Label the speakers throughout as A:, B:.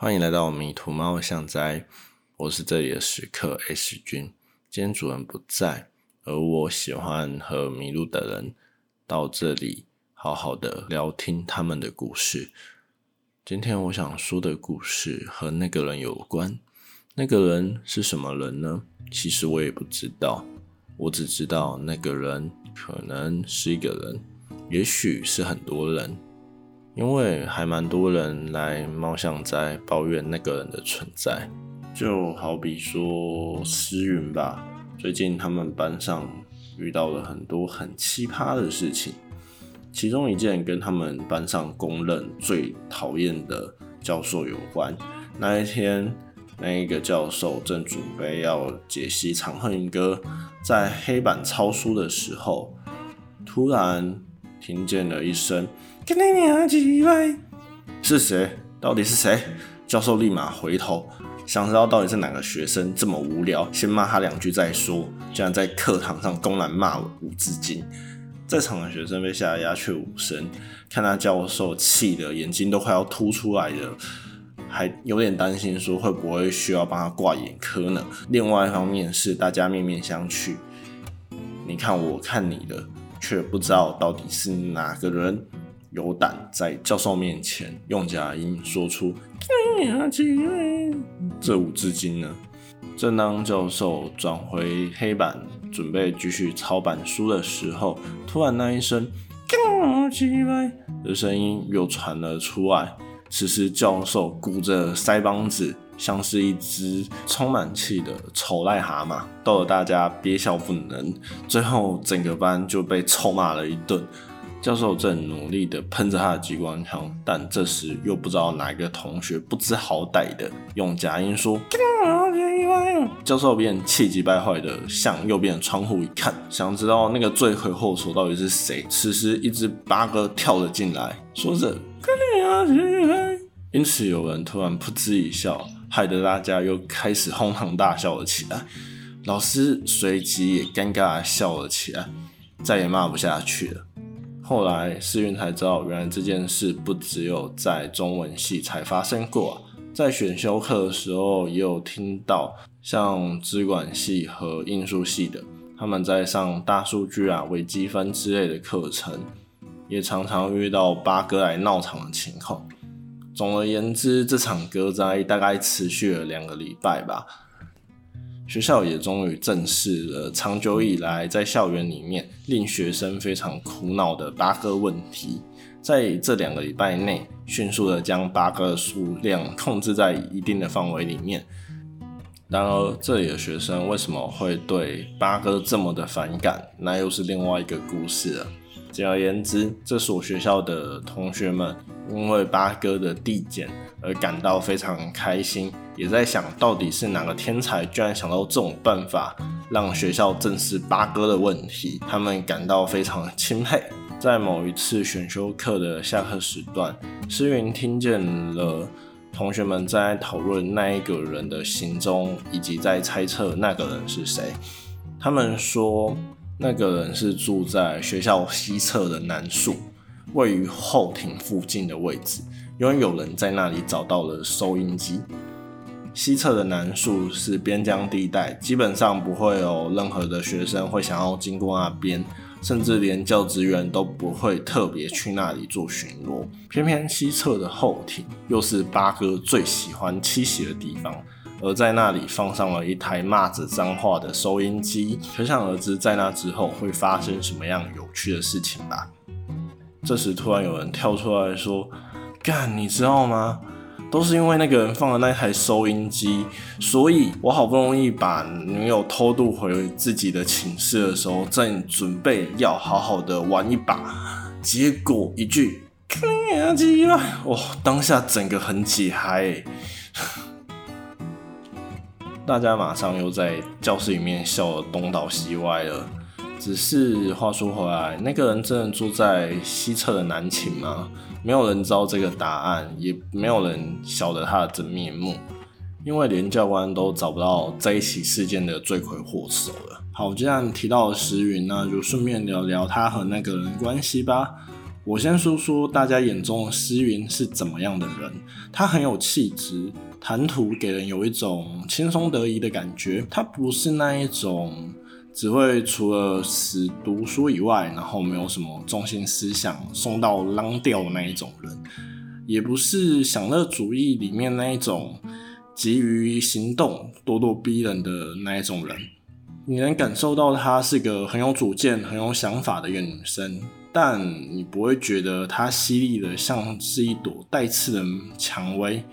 A: 欢迎来到迷途猫巷斋，我是这里的食客 S 君。今天主人不在，而我喜欢和迷路的人到这里好好的聊听他们的故事。今天我想说的故事和那个人有关。那个人是什么人呢？其实我也不知道，我只知道那个人可能是一个人，也许是很多人。因为还蛮多人来猫巷在抱怨那个人的存在，就好比说诗云吧，最近他们班上遇到了很多很奇葩的事情，其中一件跟他们班上公认最讨厌的教授有关。那一天，那一个教授正准备要解析《长恨歌》，在黑板抄书的时候，突然听见了一声。是谁？到底是谁？教授立马回头，想知道到底是哪个学生这么无聊，先骂他两句再说。竟然在课堂上公然骂五字经，在场的学生被吓得鸦雀无声，看他教授气的眼睛都快要凸出来了，还有点担心说会不会需要帮他挂眼科呢？另外一方面是大家面面相觑，你看我看你的，却不知道到底是哪个人。有胆在教授面前用假音说出这五字经呢？正当教授转回黑板准备继续抄板书的时候，突然那一声的声音又传了出来。此时教授鼓着腮帮子，像是一只充满气的丑癞蛤蟆，逗得大家憋笑不能。最后整个班就被臭骂了一顿。教授正努力地喷着他的机关枪，但这时又不知道哪一个同学不知好歹的用假音说：“教授便气急败坏的向右边的窗户一看，想知道那个罪魁祸首到底是谁。此时，一只八哥跳了进来，说着：“因此有人突然噗嗤一笑，害得大家又开始哄堂大笑了起来。老师随即也尴尬的笑了起来，再也骂不下去了。”后来世运才知道，原来这件事不只有在中文系才发生过，在选修课的时候也有听到，像资管系和应数系的，他们在上大数据啊、微积分之类的课程，也常常遇到八哥来闹场的情况。总而言之，这场歌灾大概持续了两个礼拜吧。学校也终于正视了长久以来在校园里面令学生非常苦恼的八哥问题，在这两个礼拜内，迅速的将八哥数量控制在一定的范围里面。然而，这里的学生为什么会对八哥这么的反感？那又是另外一个故事了。简而言之，这所学校的同学们因为八哥的递减而感到非常开心，也在想到底是哪个天才居然想到这种办法让学校正视八哥的问题，他们感到非常钦佩。在某一次选修课的下课时段，诗云听见了同学们在讨论那一个人的行踪，以及在猜测那个人是谁。他们说。那个人是住在学校西侧的南树，位于后庭附近的位置，因为有人在那里找到了收音机。西侧的南树是边疆地带，基本上不会有任何的学生会想要经过那边，甚至连教职员都不会特别去那里做巡逻。偏偏西侧的后庭又是八哥最喜欢栖息的地方。而在那里放上了一台骂着脏话的收音机，可想而知，在那之后会发生什么样有趣的事情吧。这时突然有人跳出来说：“干，你知道吗？都是因为那个人放了那台收音机，所以我好不容易把女友偷渡回自己的寝室的时候，正准备要好好的玩一把，结果一句‘开机吧’，哇，当下整个很解嗨。”大家马上又在教室里面笑得东倒西歪了。只是话说回来，那个人真的住在西侧的南寝吗？没有人知道这个答案，也没有人晓得他的真面目，因为连教官都找不到这一起事件的罪魁祸首了。好，既然提到了石云，那就顺便聊聊他和那个人关系吧。我先说说大家眼中的诗云是怎么样的人。他很有气质，谈吐给人有一种轻松得意的感觉。他不是那一种只会除了死读书以外，然后没有什么中心思想、送到浪掉的那一种人，也不是享乐主义里面那一种急于行动、咄咄逼人的那一种人。你能感受到她是个很有主见、很有想法的一个女生。但你不会觉得他犀利的像是一朵带刺的蔷薇，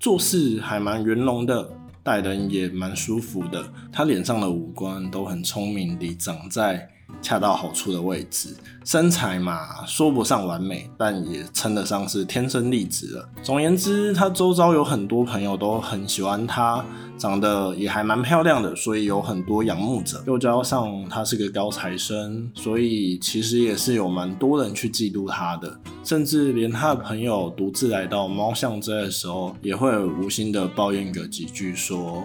A: 做事还蛮圆融的，待人也蛮舒服的。他脸上的五官都很聪明地长在。恰到好处的位置，身材嘛，说不上完美，但也称得上是天生丽质了。总言之，他周遭有很多朋友都很喜欢他，长得也还蛮漂亮的，所以有很多仰慕者。又加上他是个高材生，所以其实也是有蛮多人去嫉妒他的，甚至连他的朋友独自来到猫巷这的时候，也会无心的抱怨个几句说。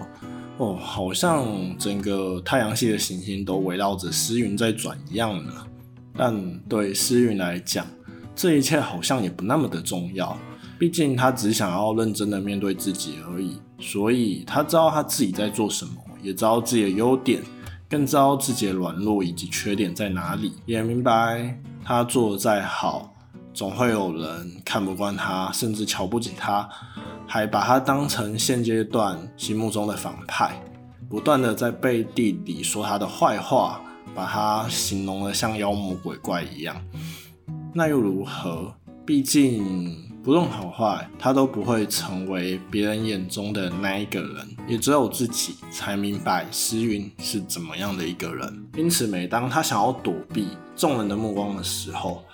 A: 哦，好像整个太阳系的行星都围绕着诗云在转一样呢。但对诗云来讲，这一切好像也不那么的重要。毕竟他只想要认真的面对自己而已。所以他知道他自己在做什么，也知道自己的优点，更知道自己的软弱以及缺点在哪里。也明白他做的再好，总会有人看不惯他，甚至瞧不起他。还把他当成现阶段心目中的反派，不断的在背地里说他的坏话，把他形容的像妖魔鬼怪一样。那又如何？毕竟不论好坏，他都不会成为别人眼中的那一个人，也只有自己才明白诗云是怎么样的一个人。因此，每当他想要躲避众人的目光的时候，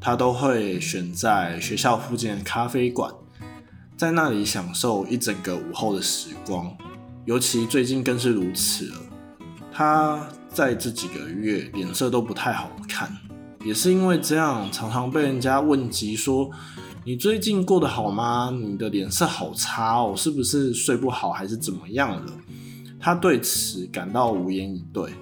A: 他都会选在学校附近的咖啡馆。在那里享受一整个午后的时光，尤其最近更是如此了。他在这几个月脸色都不太好看，也是因为这样，常常被人家问及说：“你最近过得好吗？你的脸色好差哦，是不是睡不好还是怎么样了？”他对此感到无言以对。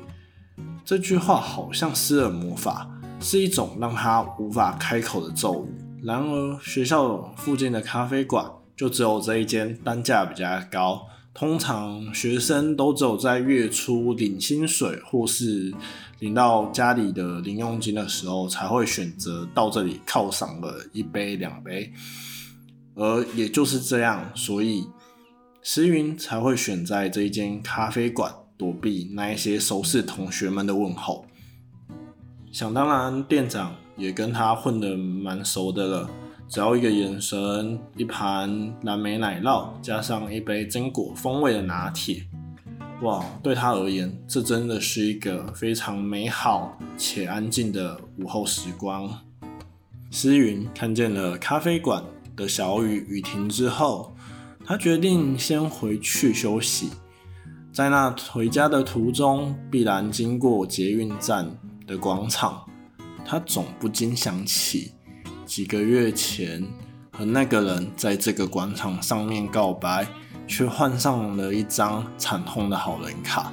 A: 这句话好像施了魔法，是一种让他无法开口的咒语。然而，学校附近的咖啡馆。就只有这一间单价比较高，通常学生都只有在月初领薪水或是领到家里的零用金的时候，才会选择到这里犒赏了一杯两杯。而也就是这样，所以石云才会选在这一间咖啡馆躲避那一些熟识同学们的问候。想当然，店长也跟他混得蛮熟的了。只要一个眼神，一盘蓝莓奶酪，加上一杯榛果风味的拿铁，哇！对他而言，这真的是一个非常美好且安静的午后时光。诗云看见了咖啡馆的小雨雨停之后，他决定先回去休息。在那回家的途中，必然经过捷运站的广场，他总不禁想起。几个月前，和那个人在这个广场上面告白，却换上了一张惨痛的好人卡。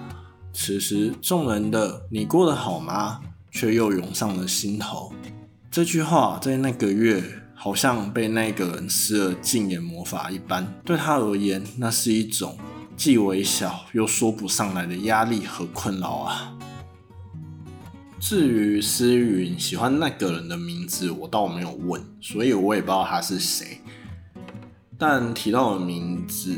A: 此时，众人的“你过得好吗”却又涌上了心头。这句话在那个月，好像被那个人施了禁言魔法一般，对他而言，那是一种既微小又说不上来的压力和困扰啊。至于思云喜欢那个人的名字，我倒没有问，所以我也不知道他是谁。但提到了名字，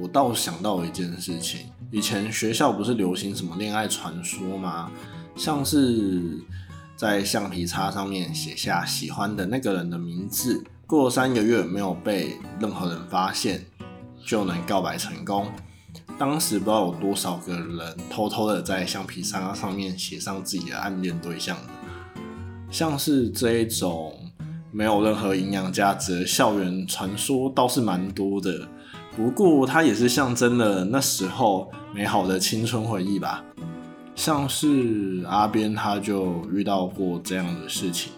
A: 我倒想到一件事情：以前学校不是流行什么恋爱传说吗？像是在橡皮擦上面写下喜欢的那个人的名字，过三个月没有被任何人发现，就能告白成功。当时不知道有多少个人偷偷的在橡皮擦上面写上自己的暗恋对象像是这一种没有任何营养价值的校园传说倒是蛮多的，不过它也是象征了那时候美好的青春回忆吧。像是阿边他就遇到过这样的事情。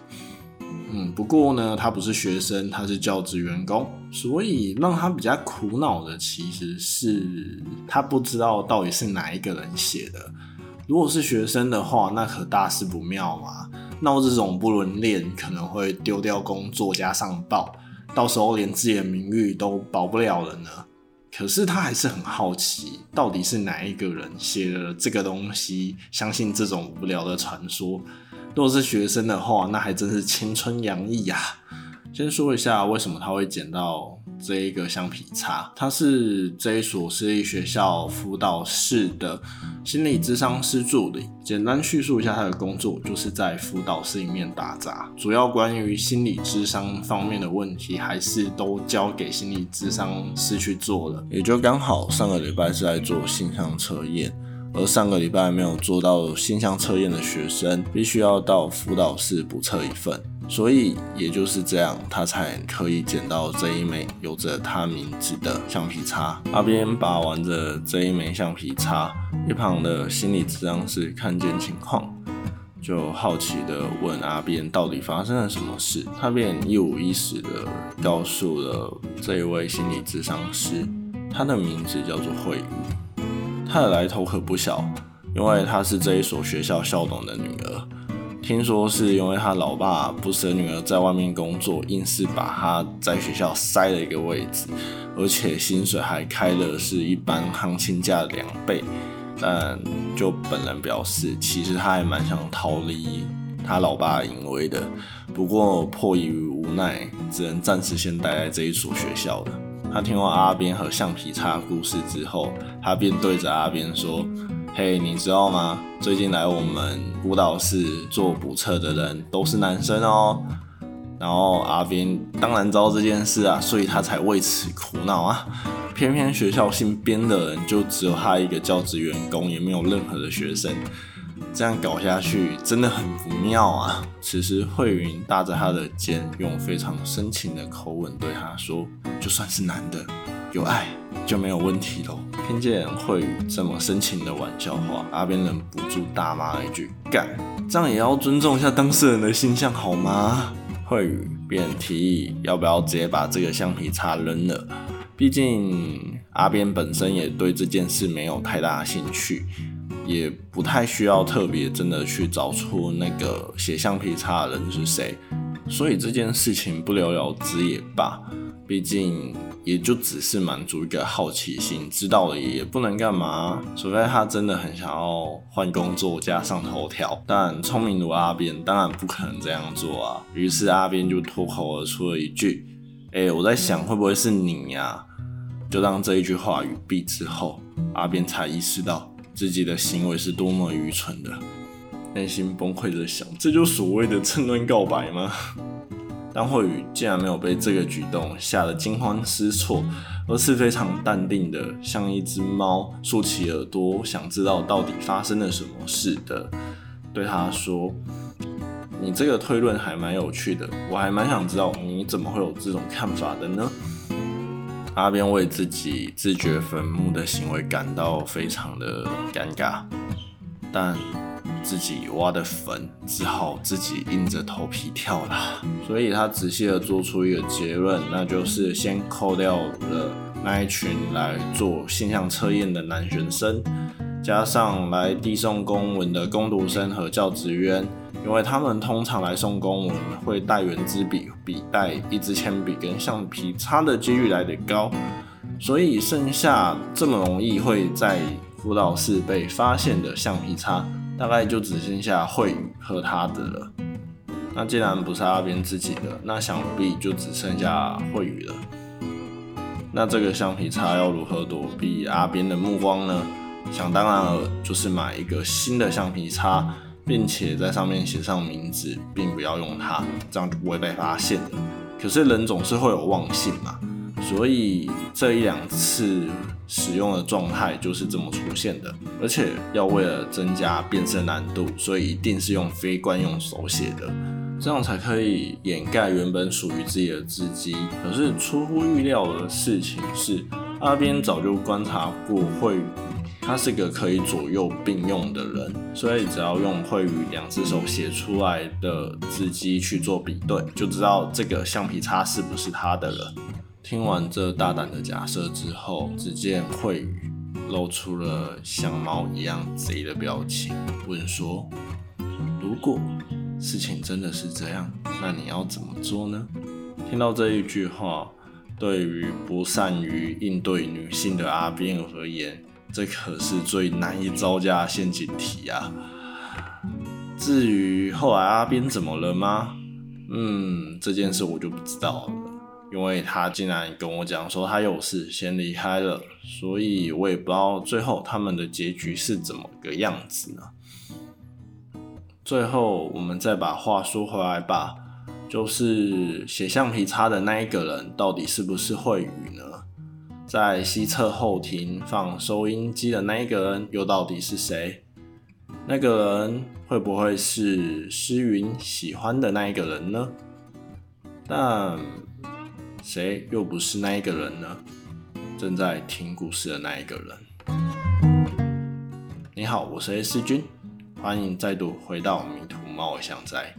A: 嗯，不过呢，他不是学生，他是教职员工，所以让他比较苦恼的其实是他不知道到底是哪一个人写的。如果是学生的话，那可大事不妙嘛。闹这种不伦恋，可能会丢掉工作加上报，到时候连自己的名誉都保不了了呢。可是他还是很好奇，到底是哪一个人写了这个东西，相信这种无聊的传说。如果是学生的话，那还真是青春洋溢呀。先说一下为什么他会捡到这一个橡皮擦，他是这一所私立学校辅导室的心理咨商师助理。简单叙述一下他的工作，就是在辅导室里面打杂，主要关于心理咨商方面的问题，还是都交给心理咨商师去做了。也就刚好上个礼拜是在做性向测验。而上个礼拜没有做到性向测验的学生，必须要到辅导室补测一份，所以也就是这样，他才可以捡到这一枚有着他名字的橡皮擦。阿边把玩着这一枚橡皮擦，一旁的心理治疗师看见情况，就好奇的问阿边到底发生了什么事。他便一五一十的告诉了这一位心理治疗师，他的名字叫做惠宇。她的来头可不小，因为她是这一所学校校董的女儿。听说是因为她老爸不舍女儿在外面工作，硬是把她在学校塞了一个位置，而且薪水还开的是一般行情价的两倍。但就本人表示，其实他还蛮想逃离他老爸淫威的，不过迫于无奈，只能暂时先待在这一所学校的。他听完阿边和橡皮擦故事之后，他便对着阿边说：“嘿，你知道吗？最近来我们舞蹈室做补测的人都是男生哦。”然后阿边当然知道这件事啊，所以他才为此苦恼啊。偏偏学校姓编的人就只有他一个教职员工，也没有任何的学生。这样搞下去真的很不妙啊！此时慧云搭着他的肩，用非常深情的口吻对他说：“就算是男的，有爱就没有问题喽。”听见慧宇这么深情的玩笑话，阿边忍不住大骂了一句：“干！这样也要尊重一下当事人的形象好吗？”慧宇便提议要不要直接把这个橡皮擦扔了，毕竟阿边本身也对这件事没有太大兴趣。也不太需要特别真的去找出那个写橡皮擦的人是谁，所以这件事情不了了之也罢。毕竟也就只是满足一个好奇心，知道了也不能干嘛，除非他真的很想要换工作加上头条。但聪明如阿边当然不可能这样做啊。于是阿边就脱口而出了一句：“哎，我在想会不会是你呀？”就当这一句话语毕之后，阿边才意识到。自己的行为是多么愚蠢的，内心崩溃的想：这就所谓的趁乱告白吗？但慧宇竟然没有被这个举动吓得惊慌失措，而是非常淡定的，像一只猫竖起耳朵，想知道到底发生了什么事的，对他说：“你这个推论还蛮有趣的，我还蛮想知道你怎么会有这种看法的呢？”阿边为自己自掘坟墓的行为感到非常的尴尬，但自己挖的坟只好自己硬着头皮跳了。所以他仔细的做出一个结论，那就是先扣掉了那一群来做现象测验的男学生，加上来递送公文的工读生和教职员。因为他们通常来送公文会带圆珠笔、笔袋、一支铅笔跟橡皮擦的几率来得高，所以剩下这么容易会在辅导室被发现的橡皮擦，大概就只剩下慧宇和他的了。那既然不是阿边自己的，那想必就只剩下慧宇了。那这个橡皮擦要如何躲避阿边的目光呢？想当然了，就是买一个新的橡皮擦。并且在上面写上名字，并不要用它，这样就不会被发现的。可是人总是会有忘性嘛，所以这一两次使用的状态就是这么出现的。而且要为了增加变身难度，所以一定是用非惯用手写的，这样才可以掩盖原本属于自己的字迹。可是出乎预料的事情是，阿边早就观察过会。他是个可以左右并用的人，所以只要用会与两只手写出来的字迹去做比对，就知道这个橡皮擦是不是他的了。听完这大胆的假设之后，只见慧宇露出了像猫一样贼的表情，问说：“如果事情真的是这样，那你要怎么做呢？听到这一句话，对于不善于应对女性的阿斌而言，这可是最难以招架的陷阱题啊。至于后来阿边怎么了吗？嗯，这件事我就不知道了，因为他竟然跟我讲说他有事先离开了，所以我也不知道最后他们的结局是怎么个样子呢。最后，我们再把话说回来吧，就是写橡皮擦的那一个人，到底是不是惠宇呢？在西侧后庭放收音机的那一个人，又到底是谁？那个人会不会是诗云喜欢的那一个人呢？但谁又不是那一个人呢？正在听故事的那一个人。你好，我是 S 君。欢迎再度回到迷途冒险在。